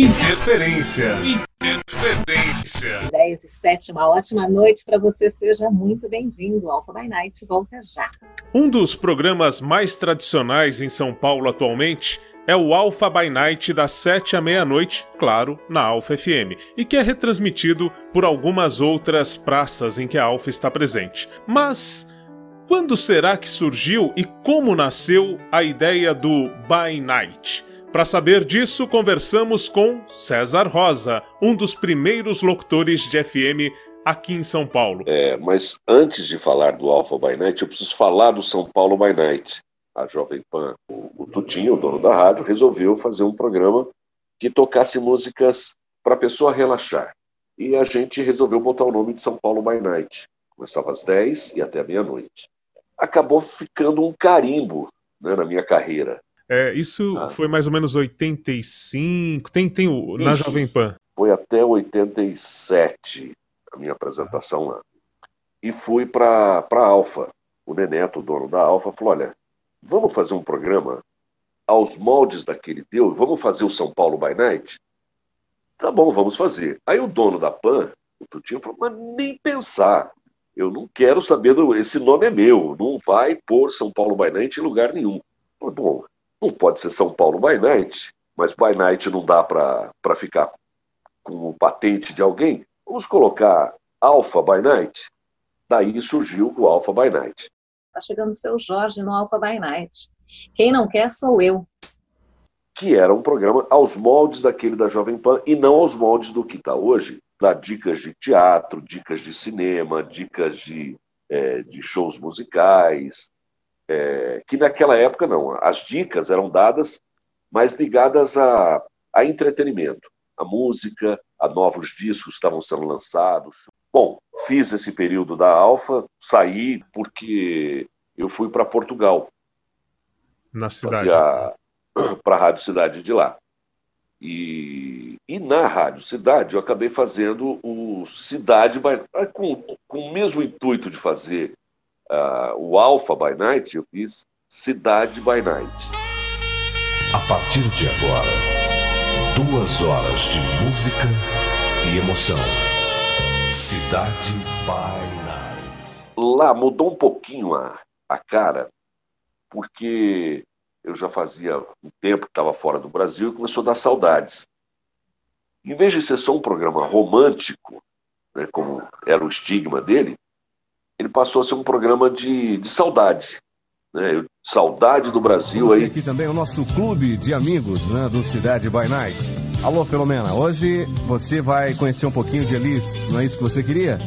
Interferência. Interferência. 10 e 7, uma ótima noite para você. Seja muito bem-vindo. Alpha by Night volta já. Um dos programas mais tradicionais em São Paulo atualmente é o Alpha by Night das 7 à meia-noite, claro, na Alpha FM, e que é retransmitido por algumas outras praças em que a Alpha está presente. Mas quando será que surgiu e como nasceu a ideia do By Night? Para saber disso, conversamos com César Rosa, um dos primeiros locutores de FM aqui em São Paulo. É, mas antes de falar do Alpha by Night, eu preciso falar do São Paulo by Night. A Jovem Pan, o, o Tutinho, o dono da rádio, resolveu fazer um programa que tocasse músicas para a pessoa relaxar. E a gente resolveu botar o nome de São Paulo by Night. Começava às 10 e até meia-noite. Acabou ficando um carimbo né, na minha carreira. É, isso ah. foi mais ou menos 85. Tem, tem o, na Jovem Pan. Foi até 87 a minha apresentação lá. E fui para a Alfa. O Neneto, o dono da Alfa, falou: olha, vamos fazer um programa aos moldes daquele teu, vamos fazer o São Paulo by Night? Tá bom, vamos fazer. Aí o dono da PAN, o Tutinho, falou: mas nem pensar. Eu não quero saber, do... esse nome é meu, não vai pôr São Paulo by Night em lugar nenhum. Falei, bom, não pode ser São Paulo by night, mas by night não dá para ficar com o patente de alguém. Vamos colocar Alpha by night. Daí surgiu o Alpha by night. Está chegando o seu Jorge no Alpha by night. Quem não quer sou eu. Que era um programa aos moldes daquele da Jovem Pan e não aos moldes do que está hoje. Dá dicas de teatro, dicas de cinema, dicas de, é, de shows musicais, é, que naquela época não. As dicas eram dadas mais ligadas a, a entretenimento, a música, a novos discos estavam sendo lançados. Bom, fiz esse período da Alfa, saí porque eu fui para Portugal. Na cidade. Para a Rádio Cidade de lá. E, e na Rádio Cidade eu acabei fazendo o Cidade com, com o mesmo intuito de fazer uh, o Alpha by Night, eu fiz Cidade by Night. A partir de agora, duas horas de música e emoção. Cidade by Night. Lá mudou um pouquinho a, a cara, porque eu já fazia um tempo que estava fora do Brasil e começou a dar saudades. Em vez de ser só um programa romântico, né, como era o estigma dele, ele passou a ser um programa de, de saudade. Né? Saudade do Brasil aí. Aqui também o nosso clube de amigos né, do Cidade by Night. Alô, Filomena, hoje você vai conhecer um pouquinho de Elis, não é isso que você queria?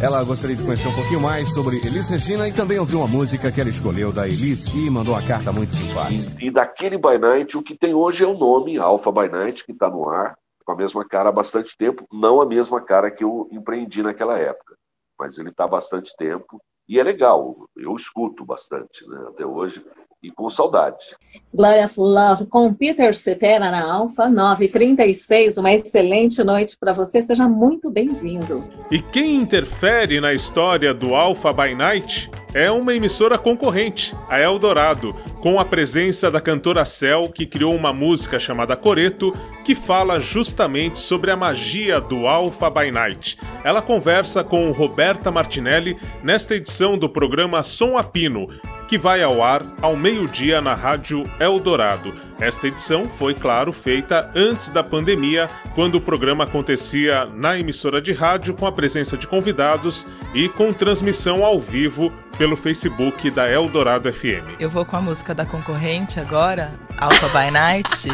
Ela gostaria de conhecer um pouquinho mais sobre Elis Regina e também ouvir uma música que ela escolheu da Elis e mandou uma carta muito simpática. E, e daquele By Night, o que tem hoje é o nome Alpha By Night, que está no ar, com a mesma cara há bastante tempo, não a mesma cara que eu empreendi naquela época mas ele está há bastante tempo e é legal, eu escuto bastante né, até hoje e com saudade. Glória of Love com Peter Cetera na Alfa 936. Uma excelente noite para você, seja muito bem-vindo. E quem interfere na história do Alpha by Night é uma emissora concorrente, a Eldorado, com a presença da cantora Cell, que criou uma música chamada Coreto, que fala justamente sobre a magia do Alpha by Night. Ela conversa com Roberta Martinelli nesta edição do programa Som Apino, que vai ao ar ao meio-dia na Rádio Eldorado. Esta edição foi, claro, feita antes da pandemia, quando o programa acontecia na emissora de rádio com a presença de convidados e com transmissão ao vivo pelo Facebook da Eldorado FM. Eu vou com a música da concorrente agora, Alpha by Night.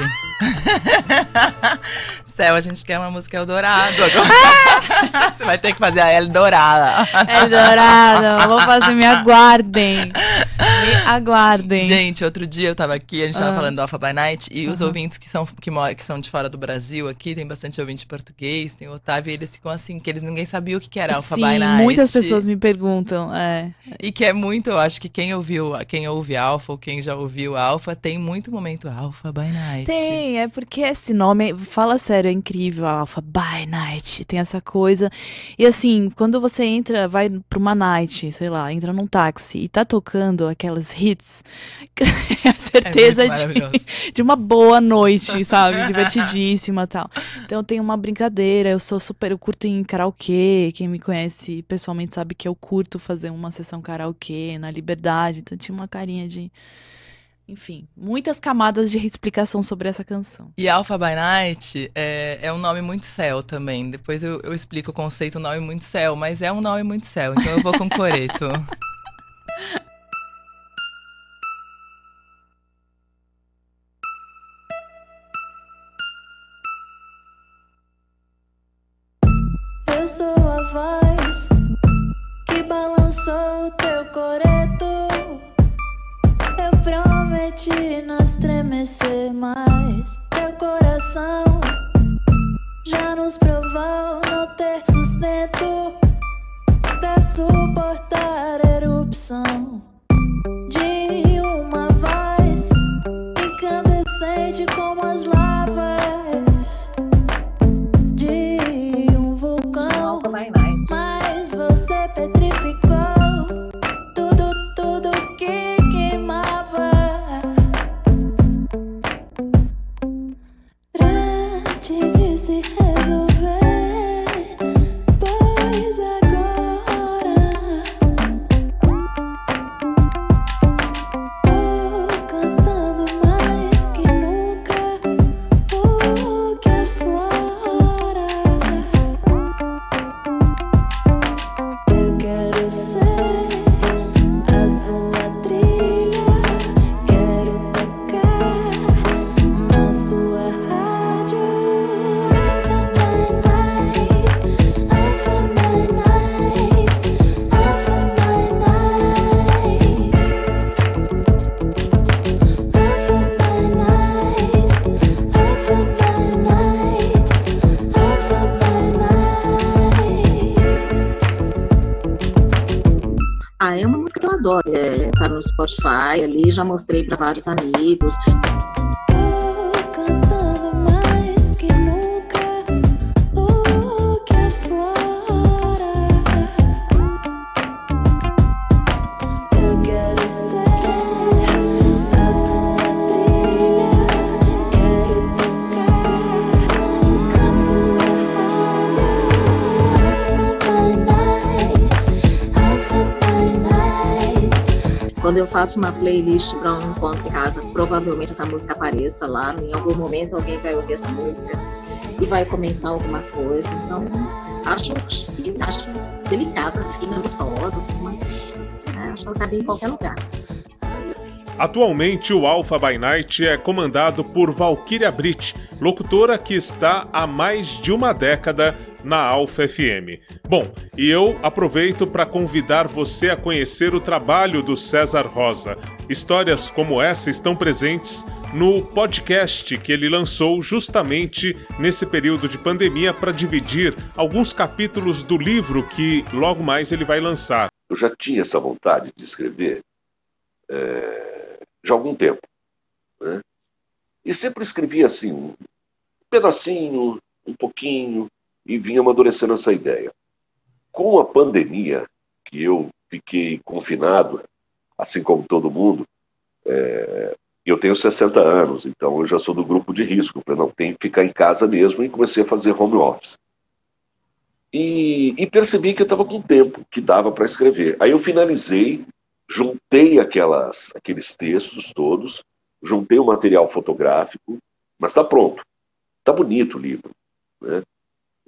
Céu, a gente quer uma música Eldorado agora. Você vai ter que fazer a Eldorada. Eldorado, vou fazer, me aguardem. Me aguardem. Gente, outro dia eu tava aqui, a gente tava ah. falando do Alpha by Night, e uhum. os ouvintes que são, que, que são de fora do Brasil aqui, tem bastante ouvinte português, tem o Otávio, e eles ficam assim, que eles ninguém sabia o que era Alpha Sim, by Night. muitas pessoas me perguntam, é. E que é muito, eu acho que quem ouviu, quem ouve Alpha, ou quem já ouviu Alpha, tem muito momento Alpha by Night. Tem, é porque esse nome, fala sério, atmosfera incrível, a Alpha by Night, tem essa coisa. E assim, quando você entra, vai pra uma night, sei lá, entra num táxi e tá tocando aquelas hits, é a certeza É de, de uma boa noite, sabe? Divertidíssima e tal. Então tem uma brincadeira, eu sou super, eu curto em karaokê, quem me conhece pessoalmente sabe que eu curto fazer uma sessão karaokê na liberdade, então tinha uma carinha de. Enfim, muitas camadas de explicação sobre essa canção. E Alpha by Night é, é um nome muito céu também. Depois eu, eu explico o conceito, um nome muito céu, mas é um nome muito céu, então eu vou com Coreto. Eu sou a voz que balançou teu coreto. Prometi não estremecer mais. Teu coração já nos provou não ter sustento pra suportar erupção Spotify ali, já mostrei para vários amigos. Eu faço uma playlist para um encontro em casa, provavelmente essa música apareça lá. Em algum momento alguém vai ouvir essa música e vai comentar alguma coisa. Então, acho acho delicada, fina, gostosa, assim, mas, né, acho que ela cabe em qualquer lugar. Atualmente, o Alpha by Night é comandado por Valkyria Brit, locutora que está há mais de uma década na Alpha FM. Bom, e eu aproveito para convidar você a conhecer o trabalho do César Rosa. Histórias como essa estão presentes no podcast que ele lançou justamente nesse período de pandemia para dividir alguns capítulos do livro que logo mais ele vai lançar. Eu já tinha essa vontade de escrever é, já há algum tempo. Né? E sempre escrevia assim, um pedacinho, um pouquinho, e vinha amadurecendo essa ideia. Com a pandemia, que eu fiquei confinado, assim como todo mundo, é, eu tenho 60 anos, então eu já sou do grupo de risco. Eu não tenho que ficar em casa mesmo e comecei a fazer home office. E, e percebi que eu estava com tempo, que dava para escrever. Aí eu finalizei, juntei aquelas, aqueles textos todos, juntei o material fotográfico, mas está pronto. Está bonito o livro. Né?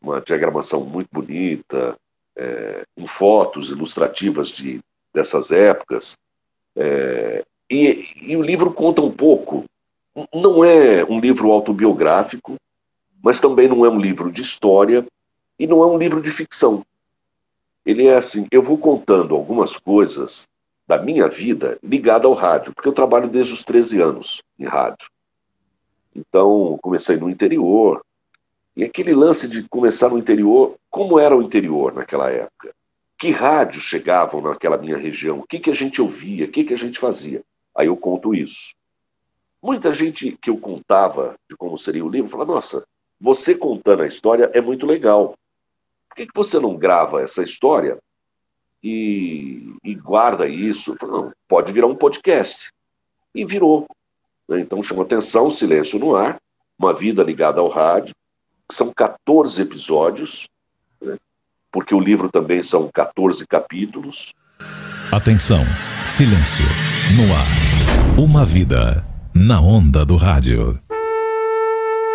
Uma diagramação muito bonita, é, com fotos ilustrativas de, dessas épocas. É, e, e o livro conta um pouco. Não é um livro autobiográfico, mas também não é um livro de história e não é um livro de ficção. Ele é assim, eu vou contando algumas coisas da minha vida ligada ao rádio, porque eu trabalho desde os 13 anos em rádio. Então, comecei no interior, e aquele lance de começar no interior, como era o interior naquela época? Que rádios chegavam naquela minha região? O que, que a gente ouvia? O que, que a gente fazia? Aí eu conto isso. Muita gente que eu contava de como seria o livro fala: nossa, você contando a história é muito legal. Por que, que você não grava essa história e, e guarda isso? Não, pode virar um podcast. E virou. né? Então chama atenção, Silêncio no Ar, Uma Vida Ligada ao Rádio. São 14 episódios, né? porque o livro também são 14 capítulos. Atenção, silêncio, no ar. Uma vida na onda do rádio.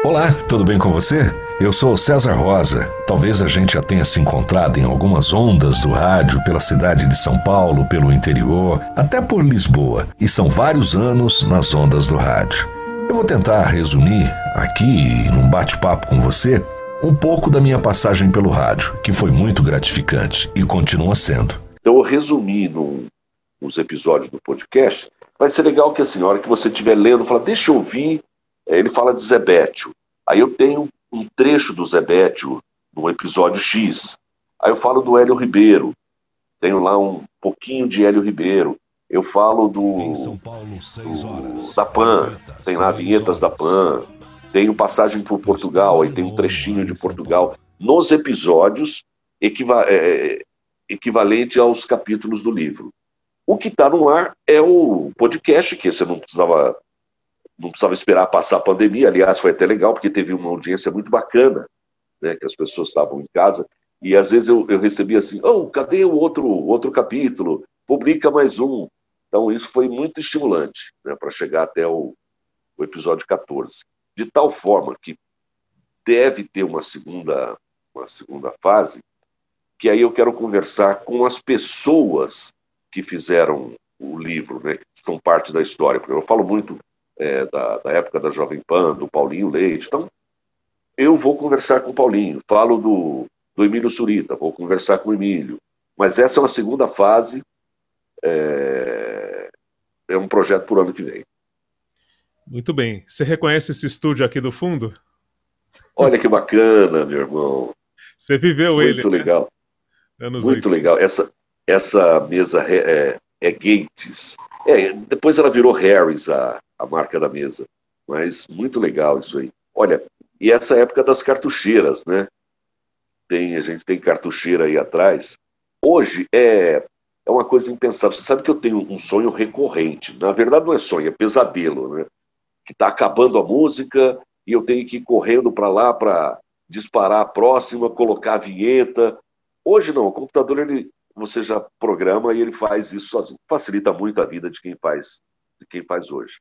Olá, tudo bem com você? Eu sou César Rosa. Talvez a gente já tenha se encontrado em algumas ondas do rádio pela cidade de São Paulo, pelo interior, até por Lisboa. E são vários anos nas ondas do rádio. Eu vou tentar resumir aqui, num bate-papo com você, um pouco da minha passagem pelo rádio, que foi muito gratificante e continua sendo. Então eu resumi num, nos episódios do podcast. Vai ser legal que a senhora que você estiver lendo fala, deixa eu ouvir. É, Ele fala de Zebétio. Aí eu tenho um trecho do Zebétio no episódio X. Aí eu falo do Hélio Ribeiro. Tenho lá um pouquinho de Hélio Ribeiro. Eu falo do, Paulo, do- da PAN. Tem lá vinhetas da PAN. Tenho passagem por Portugal. Aí tem um trechinho de Portugal. Nos episódios equiva- é, equivalente aos capítulos do livro. O que está no ar é o podcast, que você não precisava, não precisava esperar passar a pandemia. Aliás, foi até legal, porque teve uma audiência muito bacana, né, que as pessoas estavam em casa. E às vezes eu, eu recebia assim: oh, cadê o outro, outro capítulo? Publica mais um. Então, isso foi muito estimulante né, para chegar até o, o episódio 14. De tal forma que deve ter uma segunda, uma segunda fase, que aí eu quero conversar com as pessoas que fizeram o livro, né, que são parte da história, porque eu falo muito é, da, da época da Jovem Pan, do Paulinho Leite, então eu vou conversar com o Paulinho, falo do, do Emílio Surita, vou conversar com o Emílio, mas essa é uma segunda fase, é, é um projeto por ano que vem. Muito bem. Você reconhece esse estúdio aqui do fundo? Olha que bacana, meu irmão, Você viveu ele, muito né? legal. Anos Muito 80. legal. Essa, essa mesa é, é Gates. É, depois ela virou Harris, a, a marca da mesa. Mas muito legal isso aí. Olha, e essa época das cartucheiras, né? Tem, a gente tem cartucheira aí atrás. Hoje é, é uma coisa impensável. Você sabe que eu tenho um sonho recorrente. Na verdade, não é sonho, é pesadelo, né? Que está acabando a música e eu tenho que ir correndo para lá para disparar a próxima, colocar a vinheta. Hoje não, o computador ele, você já programa e ele faz isso sozinho. Facilita muito a vida de quem faz, de quem faz hoje.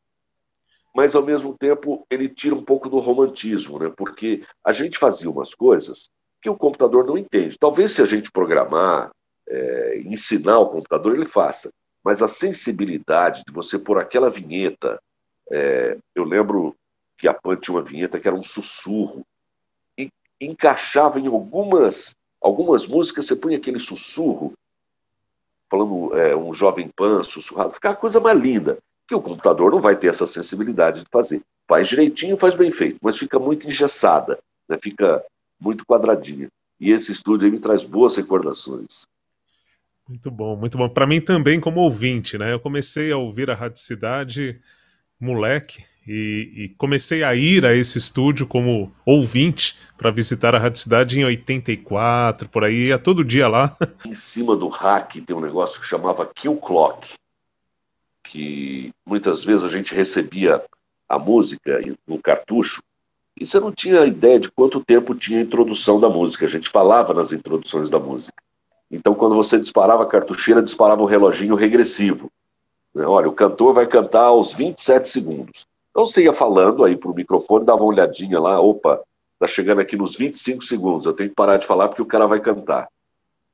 Mas ao mesmo tempo ele tira um pouco do romantismo, né? Porque a gente fazia umas coisas que o computador não entende. Talvez se a gente programar, é, ensinar o computador ele faça, mas a sensibilidade de você pôr aquela vinheta, é, eu lembro que a Pan tinha uma vinheta que era um sussurro e encaixava em algumas algumas músicas você punha aquele sussurro, falando é, um jovem pan sussurrado, fica a coisa mais linda, que o computador não vai ter essa sensibilidade de fazer. Faz direitinho, faz bem feito, mas fica muito engessada, né? fica muito quadradinha. E esse estúdio aí me traz boas recordações. Muito bom, muito bom. Para mim também como ouvinte, né? Eu comecei a ouvir a Rádio Cidade moleque e, e comecei a ir a esse estúdio como ouvinte para visitar a Rádio Cidade em 84, por aí, ia todo dia lá. Em cima do rack tem um negócio que chamava Kill Clock, que muitas vezes a gente recebia a música no cartucho e você não tinha ideia de quanto tempo tinha a introdução da música. A gente falava nas introduções da música. Então, quando você disparava a cartucheira, disparava o reloginho regressivo. Olha, o cantor vai cantar aos 27 segundos. Então, você ia falando aí para o microfone, dava uma olhadinha lá, opa, tá chegando aqui nos 25 segundos, eu tenho que parar de falar porque o cara vai cantar.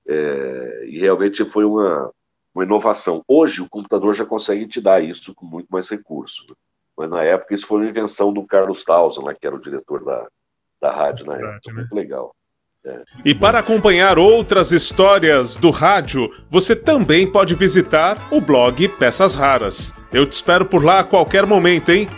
É, e realmente foi uma, uma inovação. Hoje, o computador já consegue te dar isso com muito mais recurso. né? Mas na época, isso foi uma invenção do Carlos Tausen, lá, que era o diretor da, da rádio na época. né? Muito legal. E para acompanhar outras histórias do rádio, você também pode visitar o blog Peças Raras. Eu te espero por lá a qualquer momento, hein?